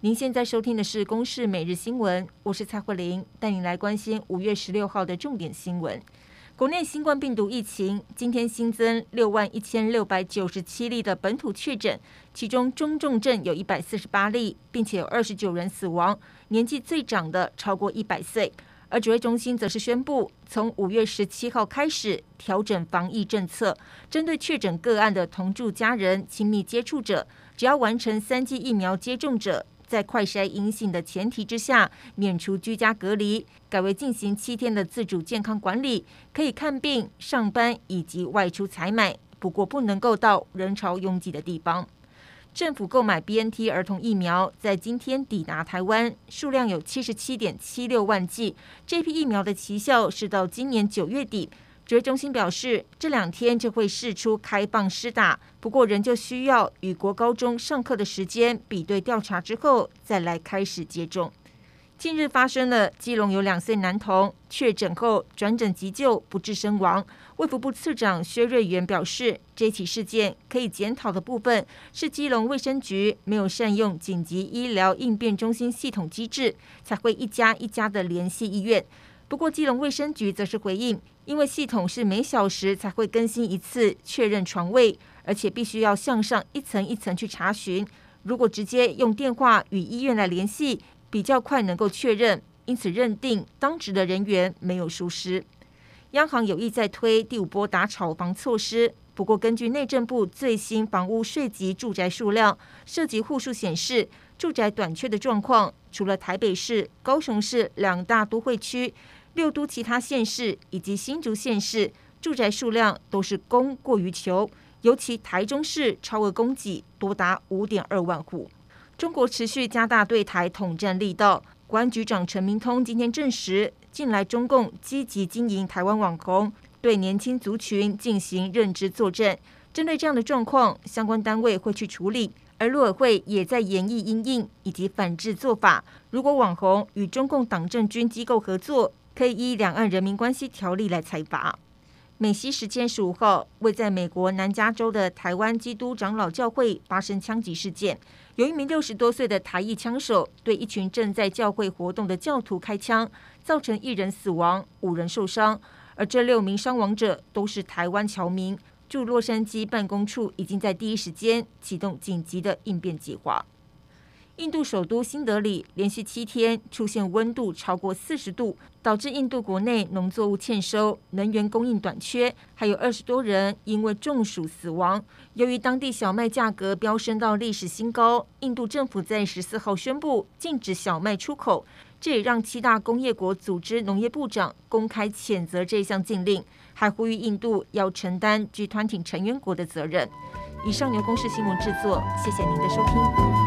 您现在收听的是《公视每日新闻》，我是蔡慧玲，带您来关心五月十六号的重点新闻。国内新冠病毒疫情今天新增六万一千六百九十七例的本土确诊，其中中重症有一百四十八例，并且有二十九人死亡，年纪最长的超过一百岁。而指挥中心则是宣布，从五月十七号开始调整防疫政策，针对确诊个案的同住家人、亲密接触者，只要完成三剂疫苗接种者，在快筛阴性的前提之下，免除居家隔离，改为进行七天的自主健康管理，可以看病、上班以及外出采买，不过不能够到人潮拥挤的地方。政府购买 BNT 儿童疫苗在今天抵达台湾，数量有七十七点七六万剂。这批疫苗的期效是到今年九月底。指挥中心表示，这两天就会试出开放施打，不过仍旧需要与国高中上课的时间比对调查之后，再来开始接种。近日发生了基隆有两岁男童确诊后转诊急救不治身亡。卫福部次长薛瑞元表示，这起事件可以检讨的部分是基隆卫生局没有善用紧急医疗应变中心系统机制，才会一家一家的联系医院。不过，基隆卫生局则是回应，因为系统是每小时才会更新一次确认床位，而且必须要向上一层一层去查询。如果直接用电话与医院来联系，比较快能够确认，因此认定当值的人员没有疏失。央行有意在推第五波打炒房措施，不过根据内政部最新房屋税籍住宅数量涉及户数显示，住宅短缺的状况，除了台北市、高雄市两大都会区。六都其他县市以及新竹县市住宅数量都是供过于求，尤其台中市超额供给多达五点二万户。中国持续加大对台统战力道，国安局长陈明通今天证实，近来中共积极经营台湾网红，对年轻族群进行认知作战。针对这样的状况，相关单位会去处理，而陆委会也在研议因应以及反制做法。如果网红与中共党政军机构合作，可以依《两岸人民关系条例》来裁罚。美西时间十五号，位在美国南加州的台湾基督长老教会发生枪击事件，有一名六十多岁的台裔枪手对一群正在教会活动的教徒开枪，造成一人死亡、五人受伤，而这六名伤亡者都是台湾侨民。驻洛杉矶办公处已经在第一时间启动紧急的应变计划。印度首都新德里连续七天出现温度超过四十度，导致印度国内农作物欠收、能源供应短缺，还有二十多人因为中暑死亡。由于当地小麦价格飙升到历史新高，印度政府在十四号宣布禁止小麦出口，这也让七大工业国组织农业部长公开谴责这项禁令，还呼吁印度要承担 G20 成员国的责任。以上由公视新闻制作，谢谢您的收听。